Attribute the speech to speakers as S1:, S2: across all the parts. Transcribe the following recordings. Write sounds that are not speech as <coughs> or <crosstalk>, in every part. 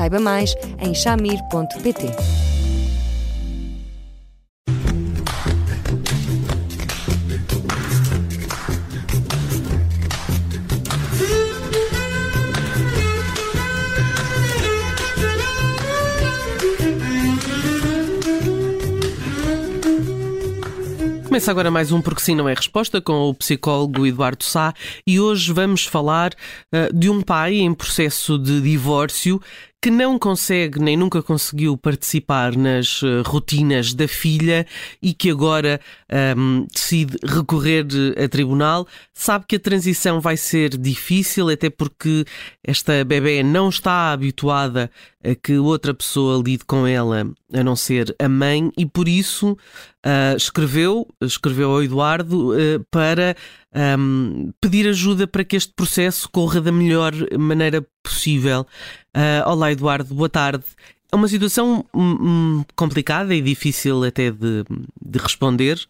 S1: Saiba mais em chamir.pt.
S2: Começa agora mais um Porque Sim Não é Resposta com o psicólogo Eduardo Sá e hoje vamos falar uh, de um pai em processo de divórcio que não consegue nem nunca conseguiu participar nas uh, rotinas da filha e que agora um, decide recorrer a tribunal, sabe que a transição vai ser difícil, até porque esta bebê não está habituada a que outra pessoa lide com ela, a não ser a mãe, e por isso uh, escreveu, escreveu ao Eduardo uh, para um, pedir ajuda para que este processo corra da melhor maneira possível. Uh, olá, Eduardo, boa tarde. É uma situação um, complicada e difícil até de, de responder,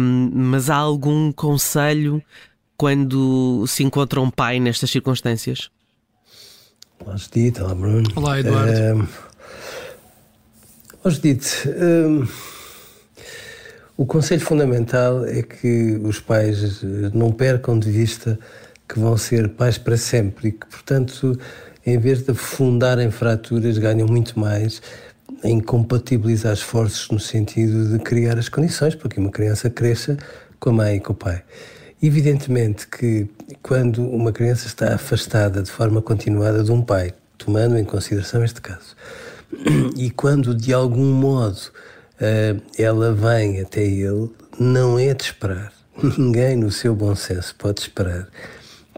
S2: um, mas há algum conselho quando se encontra um pai nestas circunstâncias?
S3: Olá, Judite. Olá, Bruno.
S2: Olá, Eduardo.
S3: Uh, olá, Judite. Uh, o conselho fundamental é que os pais não percam de vista que vão ser pais para sempre e que, portanto, em vez de afundarem fraturas, ganham muito mais em compatibilizar esforços no sentido de criar as condições para que uma criança cresça com a mãe e com o pai. Evidentemente que quando uma criança está afastada de forma continuada de um pai, tomando em consideração este caso, <clears throat> e quando de algum modo ela vem até ele, não é de esperar. <laughs> Ninguém, no seu bom senso, pode esperar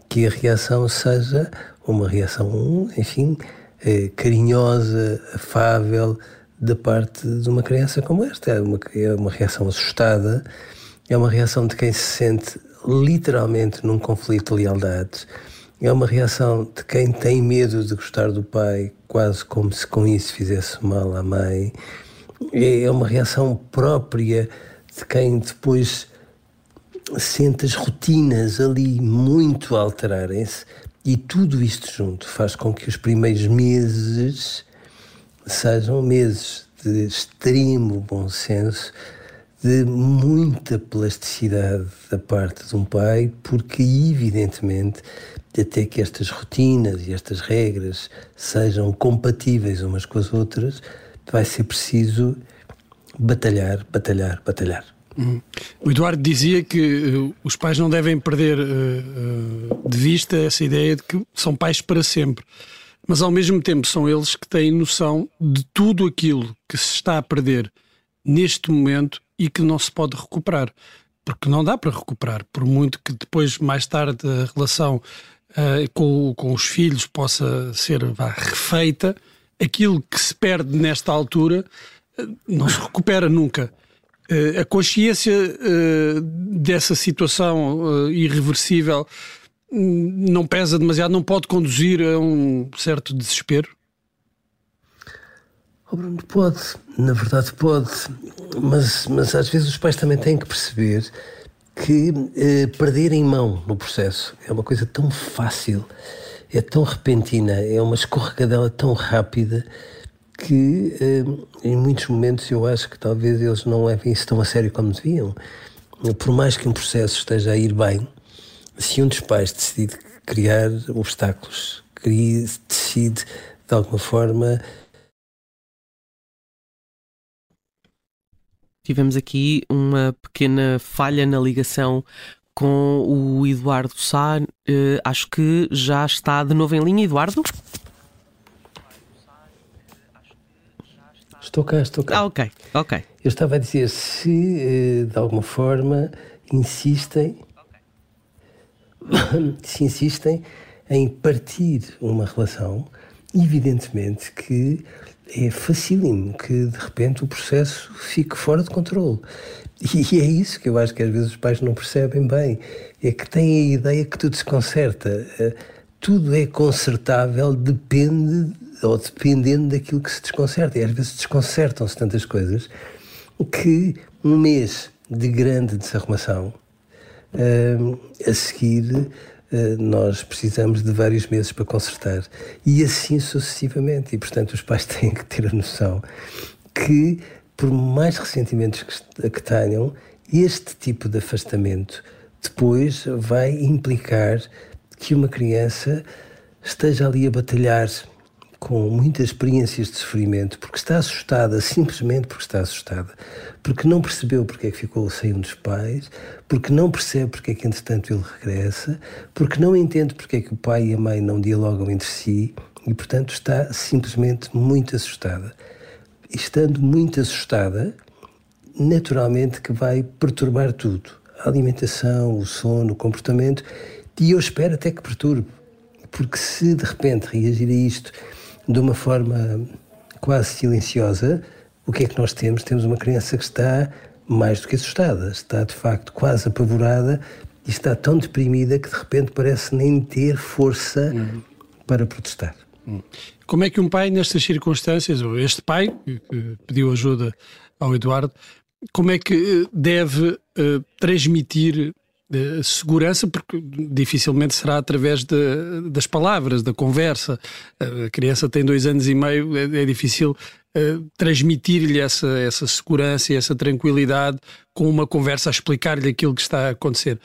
S3: que a reação seja uma reação, enfim, uh, carinhosa, afável, da parte de uma criança como esta. É uma, é uma reação assustada, é uma reação de quem se sente literalmente num conflito de lealdades. É uma reação de quem tem medo de gostar do pai, quase como se com isso fizesse mal à mãe é uma reação própria de quem depois sente as rotinas ali muito alterarem-se e tudo isto junto faz com que os primeiros meses sejam meses de extremo bom senso, de muita plasticidade da parte de um pai, porque evidentemente até que estas rotinas e estas regras sejam compatíveis umas com as outras, vai ser preciso batalhar, batalhar, batalhar.
S4: Uhum. O Eduardo dizia que uh, os pais não devem perder uh, uh, de vista essa ideia de que são pais para sempre, mas ao mesmo tempo são eles que têm noção de tudo aquilo que se está a perder neste momento e que não se pode recuperar, porque não dá para recuperar, por muito que depois, mais tarde, a relação com, com os filhos possa ser vá, refeita aquilo que se perde nesta altura eh, não se recupera nunca. Eh, a consciência eh, dessa situação irreversível hum, não pesa demasiado, não pode conduzir a um certo desespero?
S3: Oh Bruno, pode, na verdade pode, mas, mas às vezes os pais também têm que perceber que eh, perderem mão no processo é uma coisa tão fácil é tão repentina, é uma escorregadela tão rápida que eh, em muitos momentos eu acho que talvez eles não levem isso tão a sério como deviam. Por mais que um processo esteja a ir bem, se um dos pais decide criar obstáculos, decide de alguma forma
S2: Tivemos aqui uma pequena falha na ligação com o Eduardo Sá. Uh, acho que já está de novo em linha, Eduardo.
S3: Estou cá, estou cá.
S2: Ah, ok, ok.
S3: Eu estava a dizer se eh, de alguma forma insistem, <coughs> se insistem em partir uma relação evidentemente que é facílimo que de repente o processo fique fora de controle. E <laughs> é isso que eu acho que às vezes os pais não percebem bem. É que têm a ideia que tudo se conserta. Eh, tudo é consertável, depende ou dependendo daquilo que se desconcerta. E às vezes desconcertam-se tantas coisas que um mês de grande desarrumação, uh, a seguir nós precisamos de vários meses para consertar. E assim sucessivamente. E, portanto, os pais <laughs> têm que ter a noção que por mais ressentimentos que, que tenham, este tipo de afastamento depois vai implicar que uma criança esteja ali a batalhar com muitas experiências de sofrimento, porque está assustada, simplesmente porque está assustada, porque não percebeu porque é que ficou sem um dos pais, porque não percebe porque é que entretanto ele regressa, porque não entende porque é que o pai e a mãe não dialogam entre si e portanto está simplesmente muito assustada estando muito assustada, naturalmente que vai perturbar tudo. A alimentação, o sono, o comportamento, e eu espero até que perturbe. Porque se de repente reagir a isto de uma forma quase silenciosa, o que é que nós temos? Temos uma criança que está mais do que assustada, está de facto quase apavorada e está tão deprimida que de repente parece nem ter força uhum. para protestar.
S4: Como é que um pai, nestas circunstâncias, ou este pai, que pediu ajuda ao Eduardo, como é que eh, deve uh, transmitir uh, segurança? Porque dificilmente será através de, das palavras, da conversa. Uh, a criança tem dois anos e meio, é, é difícil transmitir-lhe essa, essa segurança e essa tranquilidade com uma conversa a explicar-lhe aquilo que está a acontecer.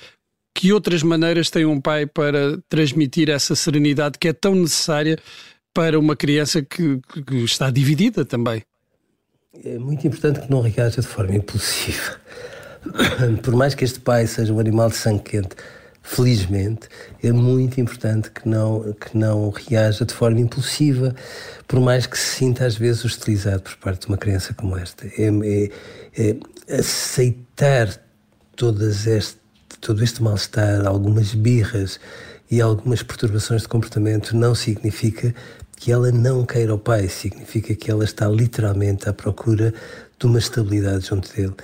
S4: Que outras maneiras tem um pai para transmitir essa serenidade que é tão necessária para uma criança que, que está dividida também?
S3: É muito importante que não reaja de forma impulsiva. <coughs> Por mais que este pai seja um animal de sangue quente, felizmente, é muito importante que não, que não reaja de forma impulsiva, por mais que se sinta às vezes hostilizado por parte de uma criança como esta. É, é, é aceitar todas este, todo este mal-estar, algumas birras e algumas perturbações de comportamento não significa que ela não queira o pai, significa que ela está literalmente à procura de uma estabilidade junto dele.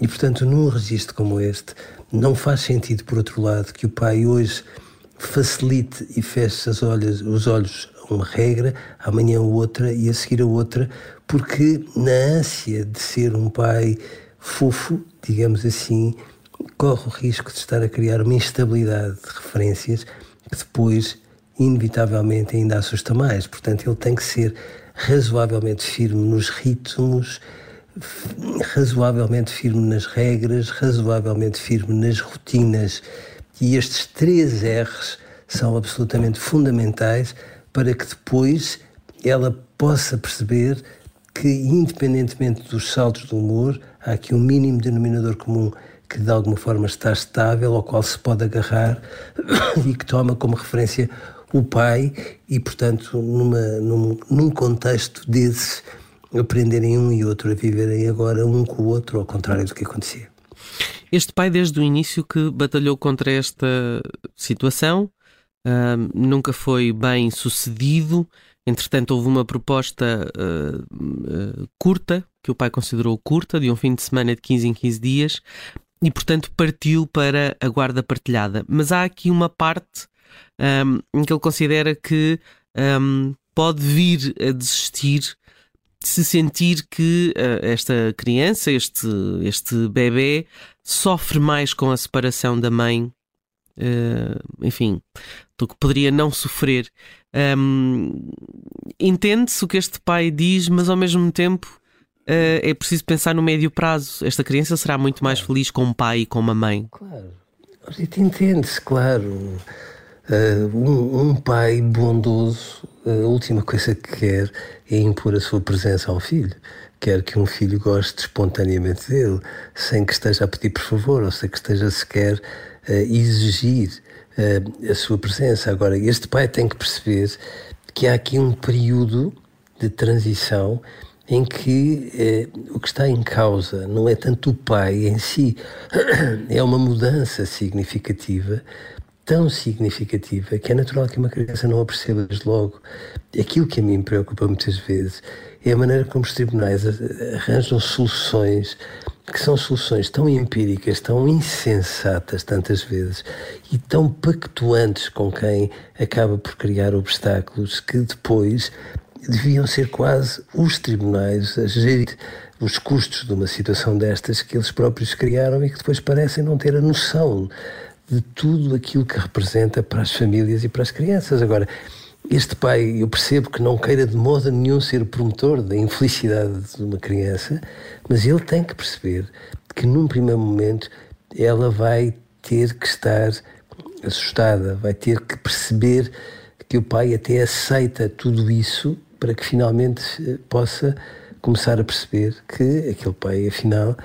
S3: E, portanto, num registro como este, não faz sentido, por outro lado, que o pai hoje facilite e feche as olhos, os olhos a uma regra, amanhã outra e a seguir a outra, porque na ânsia de ser um pai fofo, digamos assim, corre o risco de estar a criar uma instabilidade de referências que depois inevitavelmente ainda assusta mais. Portanto, ele tem que ser razoavelmente firme nos ritmos, razoavelmente firme nas regras, razoavelmente firme nas rotinas. E estes três R's são absolutamente fundamentais para que depois ela possa perceber que, independentemente dos saltos do humor, há aqui um mínimo denominador comum que de alguma forma está estável, ao qual se pode agarrar <coughs> e que toma como referência o pai e, portanto, numa, num, num contexto desses, aprenderem um e outro a viverem agora um com o outro, ao contrário do que acontecia.
S2: Este pai, desde o início, que batalhou contra esta situação, uh, nunca foi bem sucedido. Entretanto, houve uma proposta uh, uh, curta, que o pai considerou curta, de um fim de semana de 15 em 15 dias, e, portanto, partiu para a guarda partilhada. Mas há aqui uma parte um, em que ele considera que um, pode vir a desistir se sentir que uh, esta criança, este, este bebê, sofre mais com a separação da mãe, uh, enfim, do que poderia não sofrer. Um, Entende-se o que este pai diz, mas ao mesmo tempo uh, é preciso pensar no médio prazo. Esta criança será muito mais feliz com um pai e com uma mãe.
S3: Claro, entende-se, claro. Uh, um, pai bondoso, a última coisa que quer é impor a sua presença ao filho. Quer que um filho goste espontaneamente dele, sem que esteja a pedir por favor, ou sem que esteja sequer a exigir uh, a sua presença. Agora, este pai tem que perceber que há aqui um período de transição em que eh, o que está em causa não é tanto o pai em si, <coughs> é uma mudança significativa tão significativa que é natural que uma criança não a perceba desde logo. Aquilo que a mim me preocupa muitas vezes é a maneira como os tribunais arranjam soluções que são soluções tão empíricas, tão insensatas tantas vezes e tão pactuantes com quem acaba por criar obstáculos que depois deviam ser quase os tribunais a gerir os custos de uma situação destas que eles próprios criaram e que depois parecem não ter a noção de tudo aquilo que representa para as famílias e para as crianças. Agora, este pai, eu percebo que não queira de modo nenhum ser promotor da infelicidade de uma criança, mas ele tem que perceber que num primeiro momento ela vai ter que estar assustada, vai ter que perceber que o pai até aceita tudo isso para que finalmente eh, possa começar a perceber que aquele pai, afinal,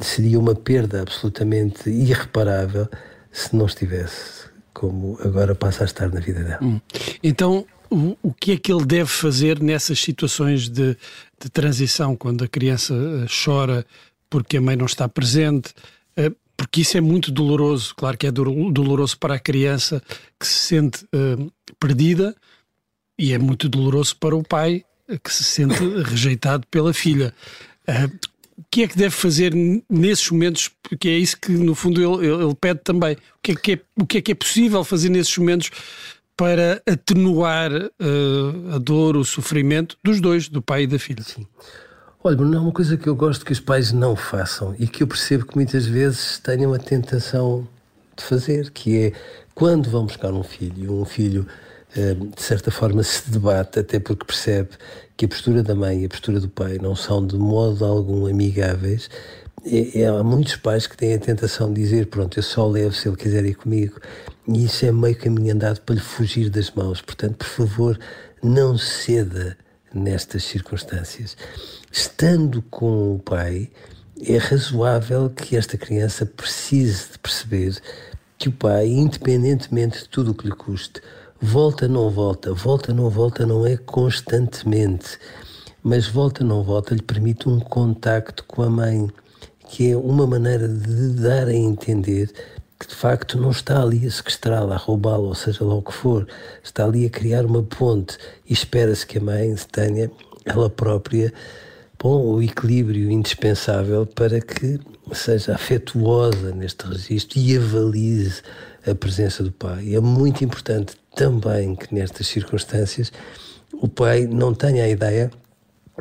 S3: seria uma perda absolutamente irreparável se não estivesse como agora passa a estar na vida dela. Hum.
S4: Então, o, o que é que ele deve fazer nessas situações de, de transição, quando a criança eh, chora porque a mãe não está presente? Eh, porque isso é muito doloroso. Claro que é doloroso para a criança que se sente uh, perdida e é muito doloroso para o pai que se sente rejeitado pela filha. Uh, o que é que deve fazer nesses momentos? Porque é isso que, no fundo, ele, ele pede também. O que, é que é, o que é que é possível fazer nesses momentos para atenuar uh, a dor, o sofrimento dos dois, do pai e da filha? Sim.
S3: Olha, não é uma coisa que eu gosto que os pais não façam e que eu percebo que muitas vezes tenham a tentação de fazer, que é quando vão buscar um filho, um filho de certa forma se debate, até porque percebe que a postura da mãe e a postura do pai não são de modo algum amigáveis. E, e há muitos pais que têm a tentação de dizer: Pronto, eu só levo se ele quiser ir comigo. E isso é meio caminho andado para lhe fugir das mãos. Portanto, por favor, não ceda nestas circunstâncias. Estando com o pai, é razoável que esta criança precise de perceber que o pai, independentemente de tudo o que lhe custe, Volta, não volta, volta, não volta, não é constantemente, mas volta, não volta lhe permite um contacto com a mãe, que é uma maneira de dar a entender que de facto não está ali a sequestrá-la, a roubá-la, ou seja lá o que for, está ali a criar uma ponte e espera-se que a mãe tenha ela própria bom, o equilíbrio indispensável para que seja afetuosa neste registro e avalize a presença do pai. É muito importante também que nestas circunstâncias o pai não tenha a ideia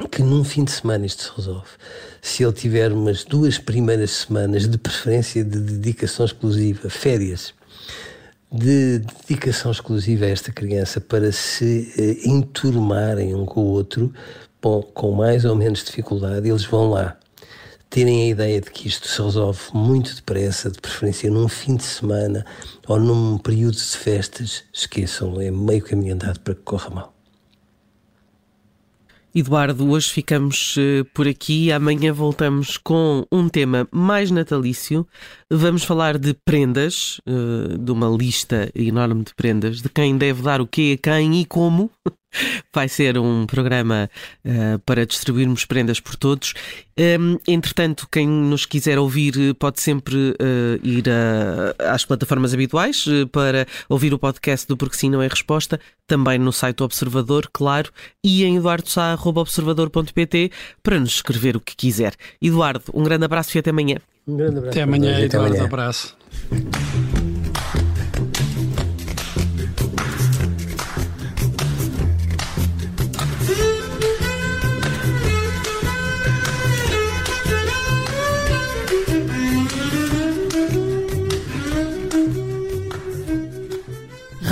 S3: que num fim de semana isto se resolve. Se ele tiver umas duas primeiras semanas de preferência de dedicação exclusiva, férias, de dedicação exclusiva a esta criança para se eh, enturmarem um com o outro, bom, com mais ou menos dificuldade, eles vão lá terem a ideia de que isto se resolve muito depressa, de preferência num fim de semana ou num período de festas, esqueçam, é meio caminho andado para que corra mal.
S2: Eduardo, hoje ficamos uh, por aqui. Amanhã voltamos com um tema mais natalício. Vamos falar de prendas, uh, de uma lista enorme de prendas, de quem deve dar o quê a quem e como. Vai ser um programa uh, para distribuirmos prendas por todos. Um, entretanto, quem nos quiser ouvir pode sempre uh, ir a, às plataformas habituais uh, para ouvir o podcast do Porque Sim Não é Resposta, também no site do Observador, claro, e em eduardosá.observador.pt para nos escrever o que quiser. Eduardo, um grande abraço e até amanhã.
S3: Um grande abraço.
S4: Até amanhã, Eduardo. Um abraço.